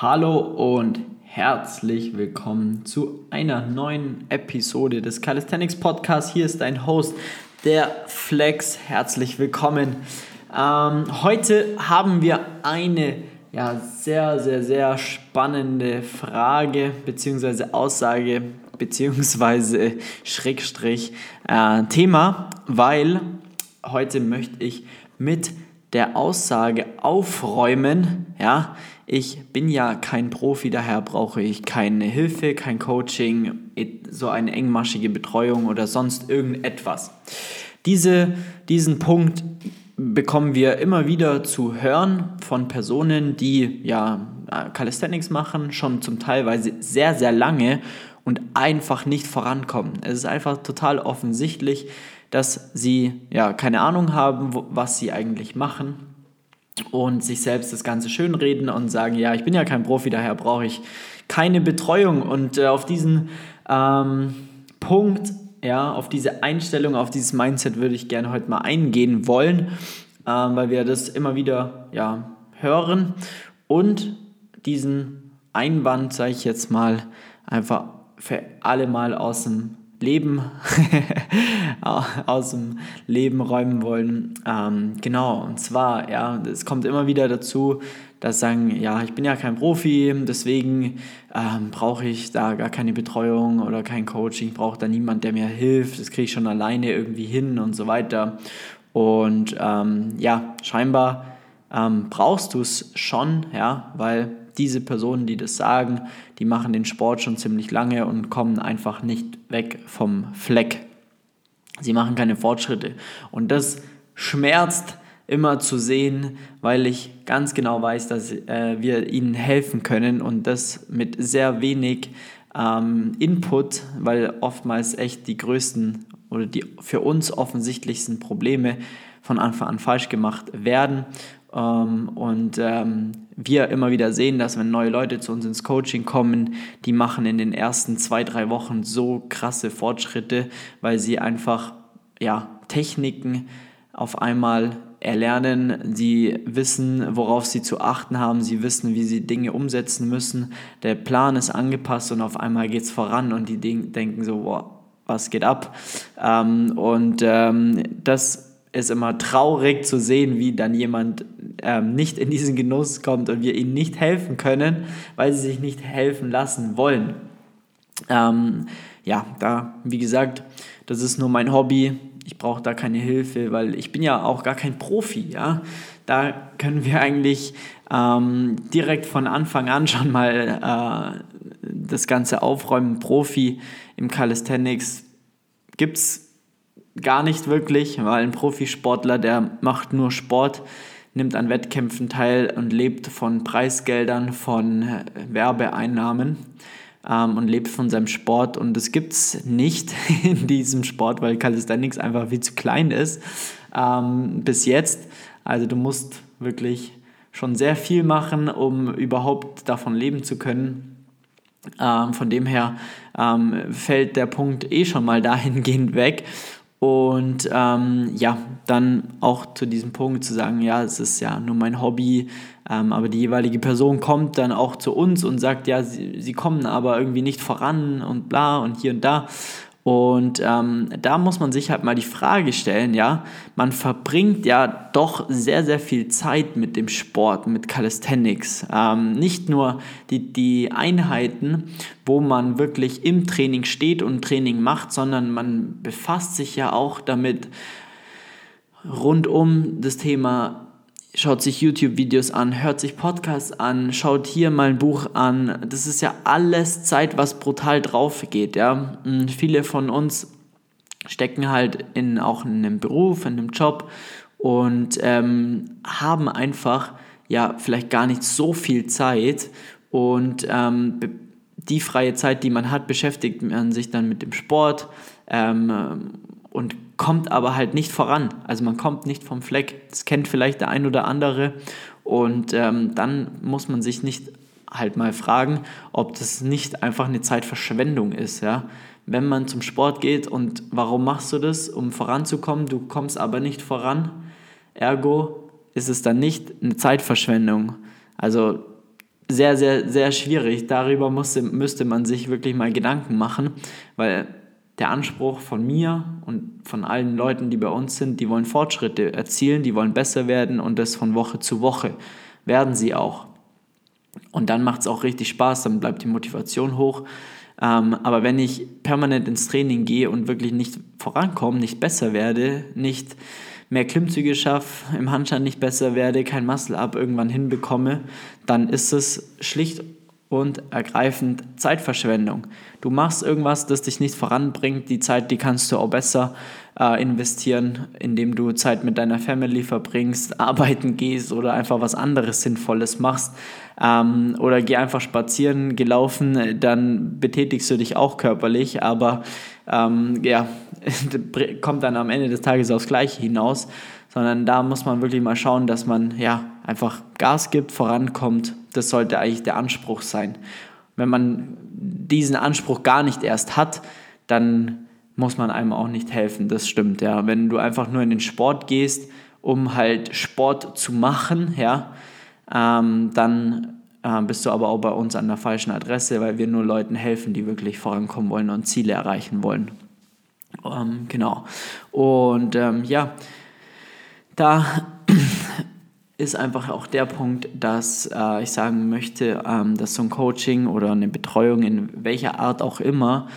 Hallo und herzlich willkommen zu einer neuen Episode des Calisthenics Podcasts. Hier ist dein Host, der Flex. Herzlich willkommen. Ähm, heute haben wir eine ja, sehr, sehr, sehr spannende Frage bzw. Aussage bzw. Schrägstrich äh, Thema, weil heute möchte ich mit der Aussage aufräumen, ja, ich bin ja kein Profi, daher brauche ich keine Hilfe, kein Coaching, so eine engmaschige Betreuung oder sonst irgendetwas. Diese, diesen Punkt bekommen wir immer wieder zu hören von Personen, die ja Calisthenics machen, schon zum Teilweise sehr, sehr lange und einfach nicht vorankommen. Es ist einfach total offensichtlich, dass sie ja keine Ahnung haben, was sie eigentlich machen und sich selbst das Ganze schönreden und sagen, ja, ich bin ja kein Profi, daher brauche ich keine Betreuung. Und äh, auf diesen ähm, Punkt, ja, auf diese Einstellung, auf dieses Mindset würde ich gerne heute mal eingehen wollen, ähm, weil wir das immer wieder ja, hören und diesen Einwand, sage ich jetzt mal, einfach für alle mal aus dem Leben aus dem Leben räumen wollen. Ähm, genau, und zwar, ja, es kommt immer wieder dazu, dass sagen, ja, ich bin ja kein Profi, deswegen ähm, brauche ich da gar keine Betreuung oder kein Coaching, brauche da niemand, der mir hilft, das kriege ich schon alleine irgendwie hin und so weiter. Und ähm, ja, scheinbar ähm, brauchst du es schon, ja, weil diese Personen, die das sagen, die machen den Sport schon ziemlich lange und kommen einfach nicht weg vom Fleck. Sie machen keine Fortschritte. Und das schmerzt immer zu sehen, weil ich ganz genau weiß, dass äh, wir ihnen helfen können und das mit sehr wenig ähm, Input, weil oftmals echt die größten oder die für uns offensichtlichsten Probleme von Anfang an falsch gemacht werden. Ähm, und ähm, wir immer wieder sehen, dass wenn neue Leute zu uns ins Coaching kommen, die machen in den ersten zwei, drei Wochen so krasse Fortschritte, weil sie einfach ja, Techniken auf einmal erlernen, sie wissen, worauf sie zu achten haben, sie wissen, wie sie Dinge umsetzen müssen, der Plan ist angepasst und auf einmal geht es voran und die denken so, wow, was geht ab? Ähm, und das ist immer traurig zu sehen, wie dann jemand ähm, nicht in diesen Genuss kommt und wir ihnen nicht helfen können, weil sie sich nicht helfen lassen wollen. Ähm, ja, da, wie gesagt, das ist nur mein Hobby. Ich brauche da keine Hilfe, weil ich bin ja auch gar kein Profi. Ja? Da können wir eigentlich ähm, direkt von Anfang an schon mal äh, das Ganze aufräumen. Profi im Calisthenics gibt es gar nicht wirklich, weil ein Profisportler, der macht nur Sport, nimmt an Wettkämpfen teil und lebt von Preisgeldern, von äh, Werbeeinnahmen ähm, und lebt von seinem Sport. Und das gibt es nicht in diesem Sport, weil Calisthenics einfach viel zu klein ist ähm, bis jetzt. Also du musst wirklich schon sehr viel machen, um überhaupt davon leben zu können. Ähm, von dem her ähm, fällt der Punkt eh schon mal dahingehend weg. Und ähm, ja, dann auch zu diesem Punkt zu sagen, ja, es ist ja nur mein Hobby, ähm, aber die jeweilige Person kommt dann auch zu uns und sagt, ja, sie, sie kommen aber irgendwie nicht voran und bla und hier und da. Und ähm, da muss man sich halt mal die Frage stellen, ja, man verbringt ja doch sehr, sehr viel Zeit mit dem Sport, mit Calisthenics. Ähm, nicht nur die, die Einheiten, wo man wirklich im Training steht und Training macht, sondern man befasst sich ja auch damit rund um das Thema schaut sich YouTube-Videos an, hört sich Podcasts an, schaut hier mal ein Buch an. Das ist ja alles Zeit, was brutal drauf geht. Ja? Viele von uns stecken halt in, auch in einem Beruf, in einem Job und ähm, haben einfach ja vielleicht gar nicht so viel Zeit und ähm, die freie Zeit, die man hat, beschäftigt man sich dann mit dem Sport ähm, und kommt aber halt nicht voran. Also man kommt nicht vom Fleck. Das kennt vielleicht der ein oder andere. Und ähm, dann muss man sich nicht halt mal fragen, ob das nicht einfach eine Zeitverschwendung ist. Ja? Wenn man zum Sport geht und warum machst du das? Um voranzukommen, du kommst aber nicht voran. Ergo ist es dann nicht eine Zeitverschwendung. Also sehr, sehr, sehr schwierig. Darüber musste, müsste man sich wirklich mal Gedanken machen, weil der Anspruch von mir und von allen Leuten, die bei uns sind, die wollen Fortschritte erzielen, die wollen besser werden und das von Woche zu Woche werden sie auch. Und dann macht es auch richtig Spaß, dann bleibt die Motivation hoch. Ähm, aber wenn ich permanent ins Training gehe und wirklich nicht vorankomme, nicht besser werde, nicht mehr Klimmzüge schaffe, im Handstand nicht besser werde, kein Muscle-Up irgendwann hinbekomme, dann ist es schlicht und ergreifend Zeitverschwendung. Du machst irgendwas, das dich nicht voranbringt. Die Zeit, die kannst du auch besser äh, investieren, indem du Zeit mit deiner Family verbringst, arbeiten gehst oder einfach was anderes Sinnvolles machst. Ähm, oder geh einfach spazieren, gelaufen, dann betätigst du dich auch körperlich, aber ähm, ja, kommt dann am Ende des Tages aufs Gleiche hinaus. Sondern da muss man wirklich mal schauen, dass man ja einfach Gas gibt, vorankommt. Das sollte eigentlich der Anspruch sein. Wenn man diesen Anspruch gar nicht erst hat, dann muss man einem auch nicht helfen. Das stimmt, ja. Wenn du einfach nur in den Sport gehst, um halt Sport zu machen, ja, ähm, dann äh, bist du aber auch bei uns an der falschen Adresse, weil wir nur Leuten helfen, die wirklich vorankommen wollen und Ziele erreichen wollen. Ähm, genau. Und ähm, ja, da ist einfach auch der Punkt, dass äh, ich sagen möchte, ähm, dass so ein Coaching oder eine Betreuung in welcher Art auch immer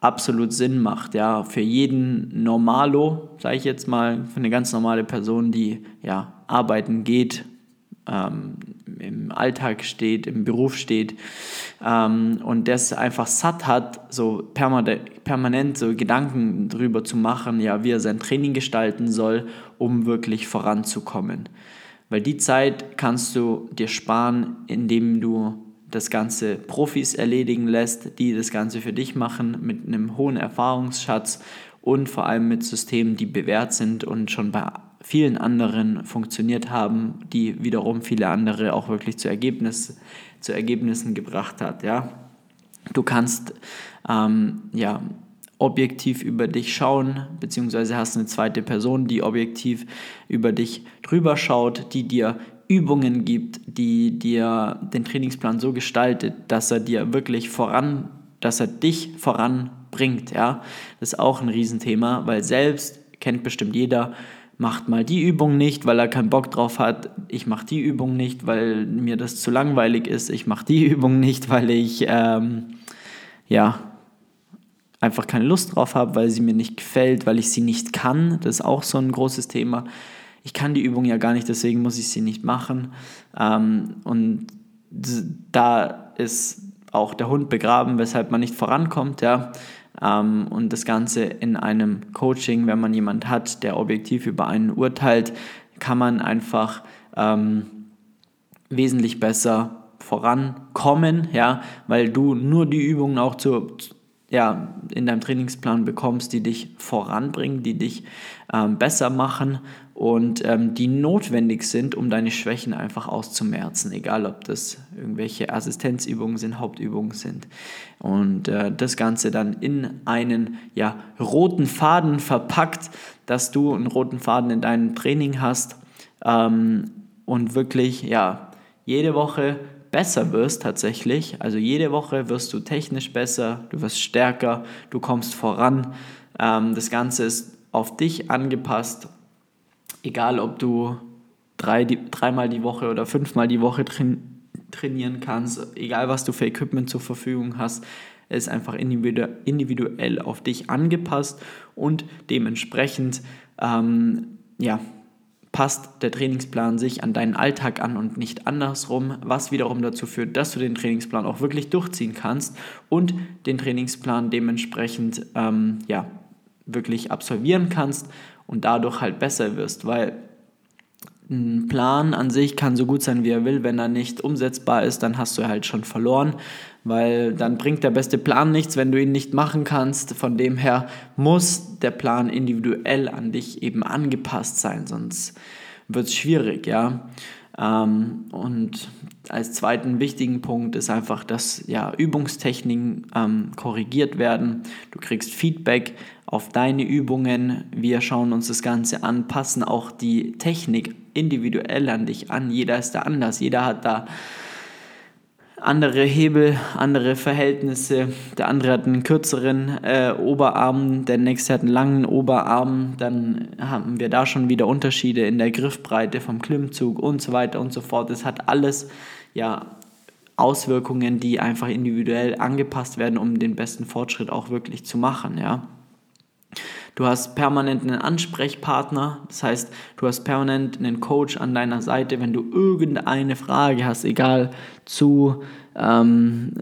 absolut Sinn macht. Ja, für jeden Normalo, sage ich jetzt mal, für eine ganz normale Person, die ja arbeiten geht, ähm, im Alltag steht, im Beruf steht ähm, und das einfach satt hat, so permanent, so Gedanken darüber zu machen, ja, wie er sein Training gestalten soll, um wirklich voranzukommen. Weil die Zeit kannst du dir sparen, indem du das Ganze Profis erledigen lässt, die das Ganze für dich machen mit einem hohen Erfahrungsschatz und vor allem mit Systemen, die bewährt sind und schon bei vielen anderen funktioniert haben, die wiederum viele andere auch wirklich zu, Ergebnis, zu Ergebnissen gebracht hat. Ja? Du kannst ähm, ja, objektiv über dich schauen, beziehungsweise hast eine zweite Person, die objektiv über dich drüber schaut, die dir Übungen gibt, die dir den Trainingsplan so gestaltet, dass er dir wirklich voran, dass er dich voranbringt. Ja? Das ist auch ein Riesenthema, weil selbst kennt bestimmt jeder, macht mal die Übung nicht, weil er keinen Bock drauf hat. Ich mache die Übung nicht, weil mir das zu langweilig ist. Ich mache die Übung nicht, weil ich ähm, ja einfach keine Lust drauf habe, weil sie mir nicht gefällt, weil ich sie nicht kann. Das ist auch so ein großes Thema ich kann die Übung ja gar nicht, deswegen muss ich sie nicht machen. Ähm, und da ist auch der Hund begraben, weshalb man nicht vorankommt, ja. Ähm, und das Ganze in einem Coaching, wenn man jemand hat, der objektiv über einen urteilt, kann man einfach ähm, wesentlich besser vorankommen, ja, weil du nur die Übungen auch zu, ja, in deinem Trainingsplan bekommst, die dich voranbringen, die dich ähm, besser machen und ähm, die notwendig sind, um deine Schwächen einfach auszumerzen, egal ob das irgendwelche Assistenzübungen sind, Hauptübungen sind. Und äh, das Ganze dann in einen ja, roten Faden verpackt, dass du einen roten Faden in deinem Training hast ähm, und wirklich ja, jede Woche besser wirst tatsächlich. Also jede Woche wirst du technisch besser, du wirst stärker, du kommst voran. Ähm, das Ganze ist auf dich angepasst egal ob du drei, die, dreimal die Woche oder fünfmal die Woche train, trainieren kannst, egal was du für Equipment zur Verfügung hast, ist einfach individuell auf dich angepasst und dementsprechend ähm, ja, passt der Trainingsplan sich an deinen Alltag an und nicht andersrum, was wiederum dazu führt, dass du den Trainingsplan auch wirklich durchziehen kannst und den Trainingsplan dementsprechend ähm, ja, wirklich absolvieren kannst und dadurch halt besser wirst, weil ein Plan an sich kann so gut sein, wie er will, wenn er nicht umsetzbar ist, dann hast du halt schon verloren, weil dann bringt der beste Plan nichts, wenn du ihn nicht machen kannst. Von dem her muss der Plan individuell an dich eben angepasst sein, sonst wird es schwierig, ja. Ähm, und als zweiten wichtigen Punkt ist einfach, dass ja, Übungstechniken ähm, korrigiert werden. Du kriegst Feedback auf deine Übungen. Wir schauen uns das Ganze an, passen auch die Technik individuell an dich an. Jeder ist da anders. Jeder hat da andere Hebel, andere Verhältnisse. Der andere hat einen kürzeren äh, Oberarm, der nächste hat einen langen Oberarm. Dann haben wir da schon wieder Unterschiede in der Griffbreite vom Klimmzug und so weiter und so fort. Es hat alles ja Auswirkungen, die einfach individuell angepasst werden, um den besten Fortschritt auch wirklich zu machen. Ja. Du hast permanent einen Ansprechpartner, das heißt, du hast permanent einen Coach an deiner Seite, wenn du irgendeine Frage hast, egal zu, ähm,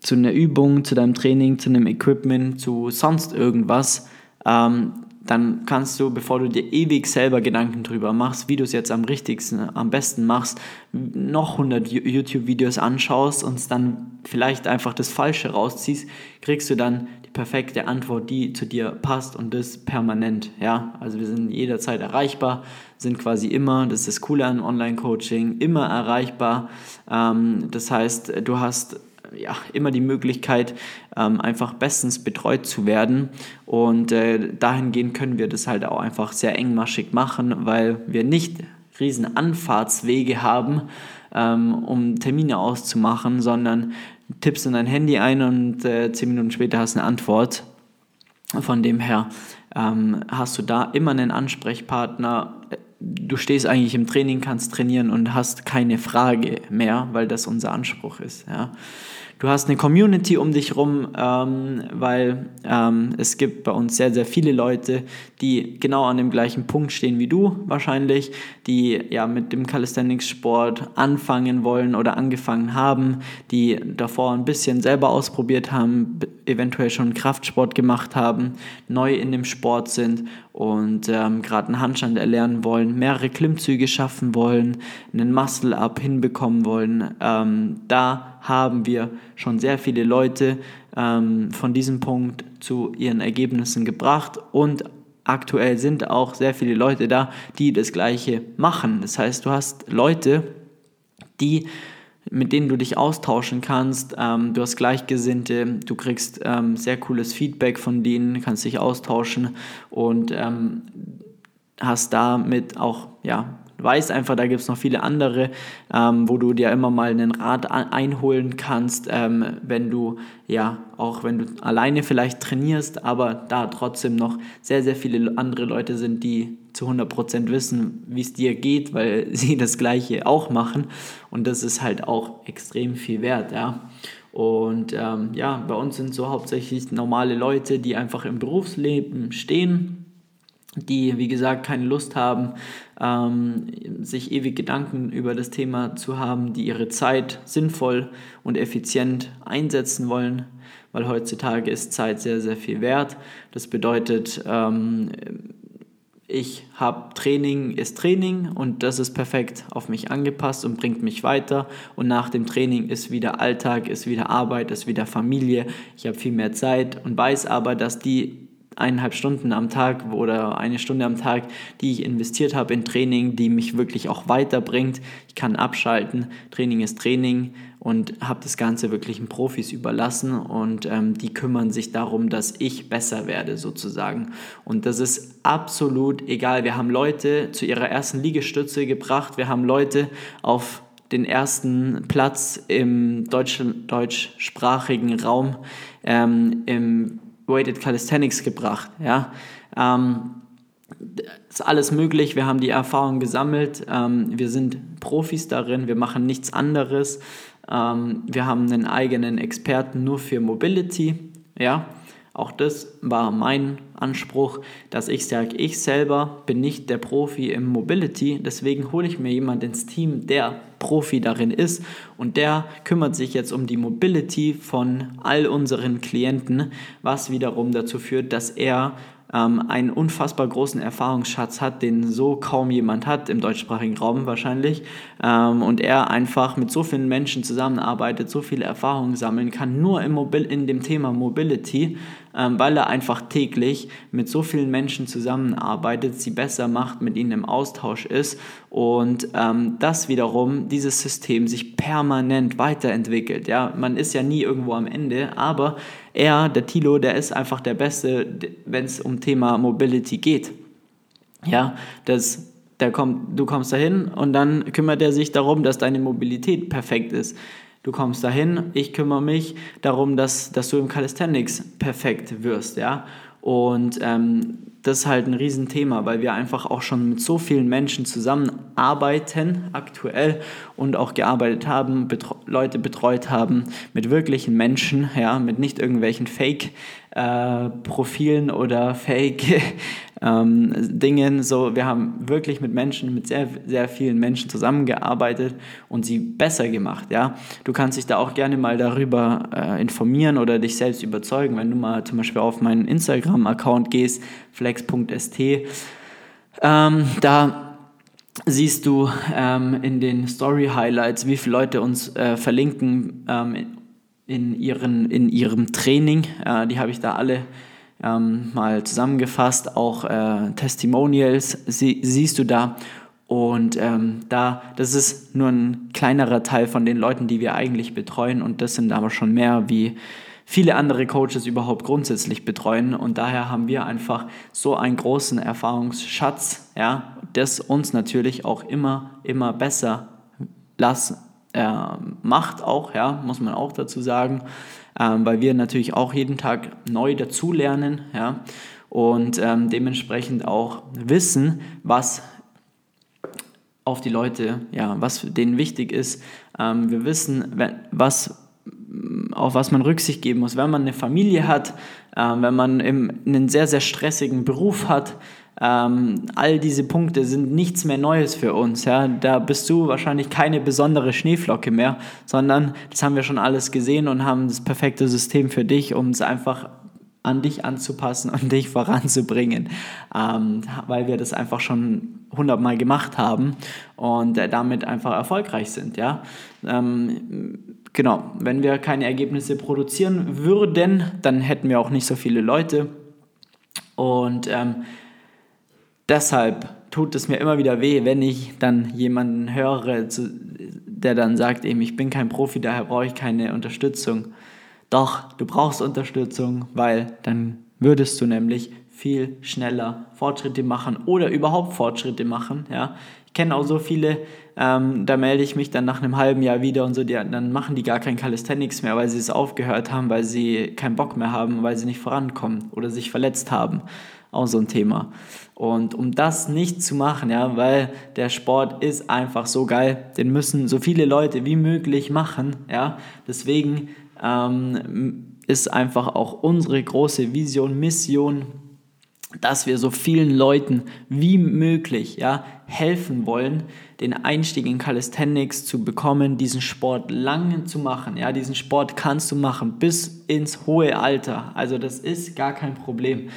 zu einer Übung, zu deinem Training, zu einem Equipment, zu sonst irgendwas, ähm, dann kannst du, bevor du dir ewig selber Gedanken drüber machst, wie du es jetzt am richtigsten, am besten machst, noch 100 YouTube-Videos anschaust und dann vielleicht einfach das Falsche rausziehst, kriegst du dann die perfekte Antwort, die zu dir passt und das permanent. Ja, also wir sind jederzeit erreichbar, sind quasi immer, das ist das Coole an Online-Coaching, immer erreichbar. Ähm, das heißt, du hast ja, immer die Möglichkeit, ähm, einfach bestens betreut zu werden. Und äh, dahingehend können wir das halt auch einfach sehr engmaschig machen, weil wir nicht riesen Anfahrtswege haben, ähm, um Termine auszumachen, sondern tippst in dein Handy ein und äh, zehn Minuten später hast du eine Antwort. Von dem her ähm, hast du da immer einen Ansprechpartner. Du stehst eigentlich im Training, kannst trainieren und hast keine Frage mehr, weil das unser Anspruch ist. Ja. Du hast eine Community um dich rum, ähm, weil ähm, es gibt bei uns sehr, sehr viele Leute, die genau an dem gleichen Punkt stehen wie du wahrscheinlich, die ja mit dem Calisthenics-Sport anfangen wollen oder angefangen haben, die davor ein bisschen selber ausprobiert haben, eventuell schon Kraftsport gemacht haben, neu in dem Sport sind und ähm, gerade einen Handstand erlernen wollen, mehrere Klimmzüge schaffen wollen, einen Muscle-Up hinbekommen wollen. Ähm, da haben wir schon sehr viele Leute ähm, von diesem Punkt zu ihren Ergebnissen gebracht und aktuell sind auch sehr viele Leute da, die das gleiche machen. Das heißt, du hast Leute, die mit denen du dich austauschen kannst. Ähm, du hast Gleichgesinnte, du kriegst ähm, sehr cooles Feedback von denen, kannst dich austauschen und ähm, hast damit auch ja, weißt einfach, da gibt es noch viele andere, ähm, wo du dir immer mal einen Rat einholen kannst, ähm, wenn du, ja, auch wenn du alleine vielleicht trainierst, aber da trotzdem noch sehr, sehr viele andere Leute sind, die zu 100% wissen, wie es dir geht, weil sie das Gleiche auch machen und das ist halt auch extrem viel wert, ja. Und ähm, ja, bei uns sind so hauptsächlich normale Leute, die einfach im Berufsleben stehen, die, wie gesagt, keine Lust haben, ähm, sich ewig Gedanken über das Thema zu haben, die ihre Zeit sinnvoll und effizient einsetzen wollen, weil heutzutage ist Zeit sehr, sehr viel wert. Das bedeutet, ähm, ich habe Training ist Training und das ist perfekt auf mich angepasst und bringt mich weiter. Und nach dem Training ist wieder Alltag, ist wieder Arbeit, ist wieder Familie. Ich habe viel mehr Zeit und weiß aber, dass die eineinhalb Stunden am Tag oder eine Stunde am Tag, die ich investiert habe in Training, die mich wirklich auch weiterbringt. Ich kann abschalten. Training ist Training und habe das Ganze wirklich den Profis überlassen und ähm, die kümmern sich darum, dass ich besser werde sozusagen. Und das ist absolut egal. Wir haben Leute zu ihrer ersten Liegestütze gebracht. Wir haben Leute auf den ersten Platz im deutsch, deutschsprachigen Raum ähm, im Weighted Calisthenics gebracht. Ja? Ähm, ist alles möglich, wir haben die Erfahrung gesammelt, ähm, wir sind Profis darin, wir machen nichts anderes. Ähm, wir haben einen eigenen Experten nur für Mobility. Ja? Auch das war mein Anspruch, dass ich sage, ich selber bin nicht der Profi im Mobility, deswegen hole ich mir jemanden ins Team, der Profi darin ist. Und der kümmert sich jetzt um die Mobility von all unseren Klienten, was wiederum dazu führt, dass er ähm, einen unfassbar großen Erfahrungsschatz hat, den so kaum jemand hat im deutschsprachigen Raum wahrscheinlich. Ähm, und er einfach mit so vielen Menschen zusammenarbeitet, so viele Erfahrungen sammeln kann, nur im Mobil in dem Thema Mobility, weil er einfach täglich mit so vielen Menschen zusammenarbeitet, sie besser macht, mit ihnen im Austausch ist und ähm, das wiederum, dieses System sich permanent weiterentwickelt. Ja? Man ist ja nie irgendwo am Ende, aber er, der Tilo, der ist einfach der Beste, wenn es um Thema Mobility geht. Ja, das, der kommt, du kommst dahin und dann kümmert er sich darum, dass deine Mobilität perfekt ist. Du kommst dahin, ich kümmere mich darum, dass, dass du im Calisthenics perfekt wirst, ja. Und ähm, das ist halt ein Riesenthema, weil wir einfach auch schon mit so vielen Menschen zusammenarbeiten aktuell und auch gearbeitet haben, betre Leute betreut haben mit wirklichen Menschen, ja, mit nicht irgendwelchen Fake-Profilen äh, oder Fake ähm, Dingen. So, wir haben wirklich mit Menschen, mit sehr, sehr vielen Menschen zusammengearbeitet und sie besser gemacht. Ja? Du kannst dich da auch gerne mal darüber äh, informieren oder dich selbst überzeugen, wenn du mal zum Beispiel auf meinen Instagram-Account gehst, flex.st. Ähm, da siehst du ähm, in den Story Highlights, wie viele Leute uns äh, verlinken ähm, in, ihren, in ihrem Training. Äh, die habe ich da alle ähm, mal zusammengefasst, auch äh, Testimonials sie, siehst du da. Und ähm, da, das ist nur ein kleinerer Teil von den Leuten, die wir eigentlich betreuen. Und das sind aber schon mehr, wie viele andere Coaches überhaupt grundsätzlich betreuen. Und daher haben wir einfach so einen großen Erfahrungsschatz, ja, das uns natürlich auch immer, immer besser lassen, macht auch, ja, muss man auch dazu sagen. Ähm, weil wir natürlich auch jeden Tag neu dazulernen ja, und ähm, dementsprechend auch wissen, was auf die Leute, ja, was denen wichtig ist. Ähm, wir wissen, was auf was man Rücksicht geben muss, wenn man eine Familie hat, wenn man einen sehr, sehr stressigen Beruf hat, ähm, all diese Punkte sind nichts mehr Neues für uns. Ja? Da bist du wahrscheinlich keine besondere Schneeflocke mehr, sondern das haben wir schon alles gesehen und haben das perfekte System für dich, um es einfach an dich anzupassen und dich voranzubringen, ähm, weil wir das einfach schon hundertmal gemacht haben und äh, damit einfach erfolgreich sind. Ja? Ähm, genau, wenn wir keine Ergebnisse produzieren würden, dann hätten wir auch nicht so viele Leute und ähm, deshalb tut es mir immer wieder weh, wenn ich dann jemanden höre, der dann sagt, eben, ich bin kein Profi, daher brauche ich keine Unterstützung. Doch, du brauchst Unterstützung, weil dann würdest du nämlich viel schneller Fortschritte machen oder überhaupt Fortschritte machen. Ja? Ich kenne auch so viele, ähm, da melde ich mich dann nach einem halben Jahr wieder und so, die, dann machen die gar kein Calisthenics mehr, weil sie es aufgehört haben, weil sie keinen Bock mehr haben, weil sie nicht vorankommen oder sich verletzt haben. Auch so ein Thema. Und um das nicht zu machen, ja, weil der Sport ist einfach so geil, den müssen so viele Leute wie möglich machen, ja. Deswegen ähm, ist einfach auch unsere große Vision, Mission, dass wir so vielen Leuten wie möglich ja, helfen wollen, den Einstieg in Calisthenics zu bekommen, diesen Sport lang zu machen. Ja, diesen Sport kannst du machen bis ins hohe Alter. Also das ist gar kein Problem.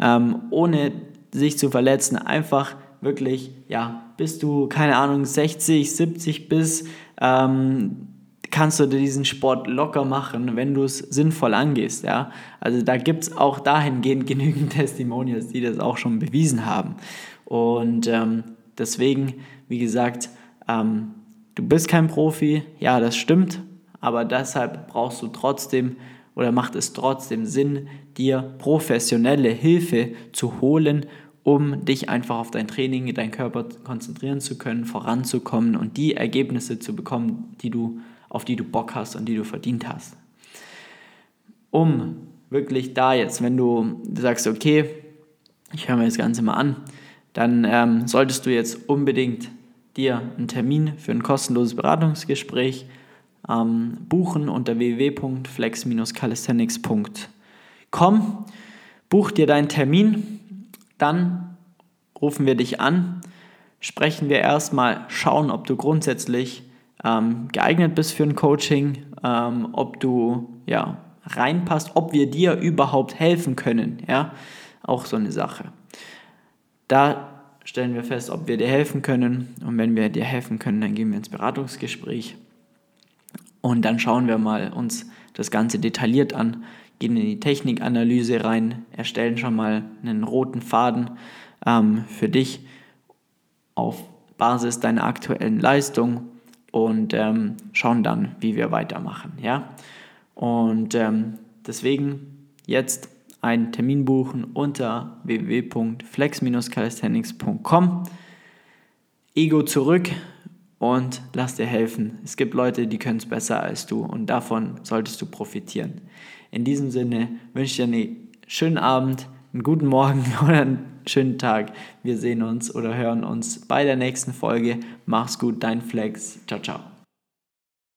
Ähm, ohne sich zu verletzen, einfach wirklich, ja, bis du, keine Ahnung, 60, 70 bist, ähm, kannst du diesen Sport locker machen, wenn du es sinnvoll angehst. Ja? Also da gibt es auch dahingehend genügend Testimonials, die das auch schon bewiesen haben. Und ähm, deswegen, wie gesagt, ähm, du bist kein Profi, ja, das stimmt, aber deshalb brauchst du trotzdem oder macht es trotzdem Sinn, dir professionelle Hilfe zu holen, um dich einfach auf dein Training, deinen Körper konzentrieren zu können, voranzukommen und die Ergebnisse zu bekommen, die du, auf die du Bock hast und die du verdient hast. Um wirklich da jetzt, wenn du sagst, okay, ich höre mir das Ganze mal an, dann ähm, solltest du jetzt unbedingt dir einen Termin für ein kostenloses Beratungsgespräch ähm, buchen unter www.flex-calisthenics.com. Buch dir deinen Termin, dann rufen wir dich an, sprechen wir erstmal, schauen, ob du grundsätzlich ähm, geeignet bist für ein Coaching, ähm, ob du ja, reinpasst, ob wir dir überhaupt helfen können. Ja? Auch so eine Sache. Da stellen wir fest, ob wir dir helfen können. Und wenn wir dir helfen können, dann gehen wir ins Beratungsgespräch. Und dann schauen wir mal uns das Ganze detailliert an, gehen in die Technikanalyse rein, erstellen schon mal einen roten Faden ähm, für dich auf Basis deiner aktuellen Leistung und ähm, schauen dann, wie wir weitermachen. Ja? Und ähm, deswegen jetzt einen Termin buchen unter www.flex-calisthenics.com. Ego zurück und lass dir helfen. Es gibt Leute, die können es besser als du und davon solltest du profitieren. In diesem Sinne wünsche ich dir einen schönen Abend, einen guten Morgen oder einen schönen Tag. Wir sehen uns oder hören uns bei der nächsten Folge. Mach's gut, dein Flex. Ciao, ciao.